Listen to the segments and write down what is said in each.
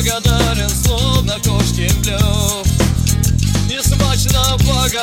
благодарен, словно кошкин клев. И смачно благодарен.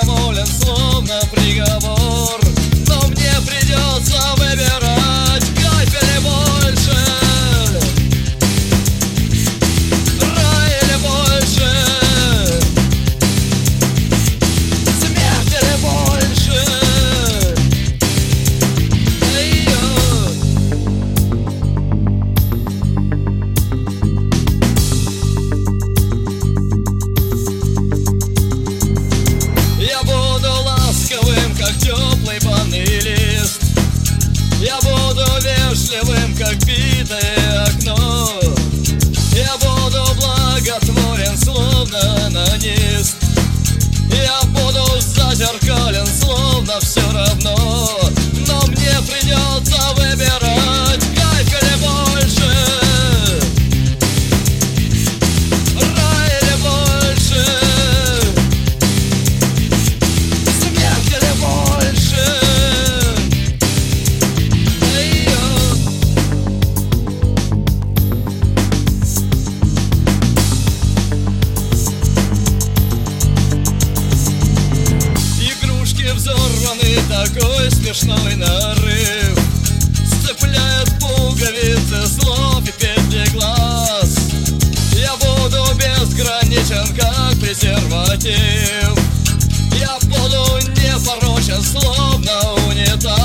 смешной нарыв. Сцепляют пуговицы с лоб и петли глаз. Я буду безграничен, как презерватив. Я буду непорочен, словно унитаз.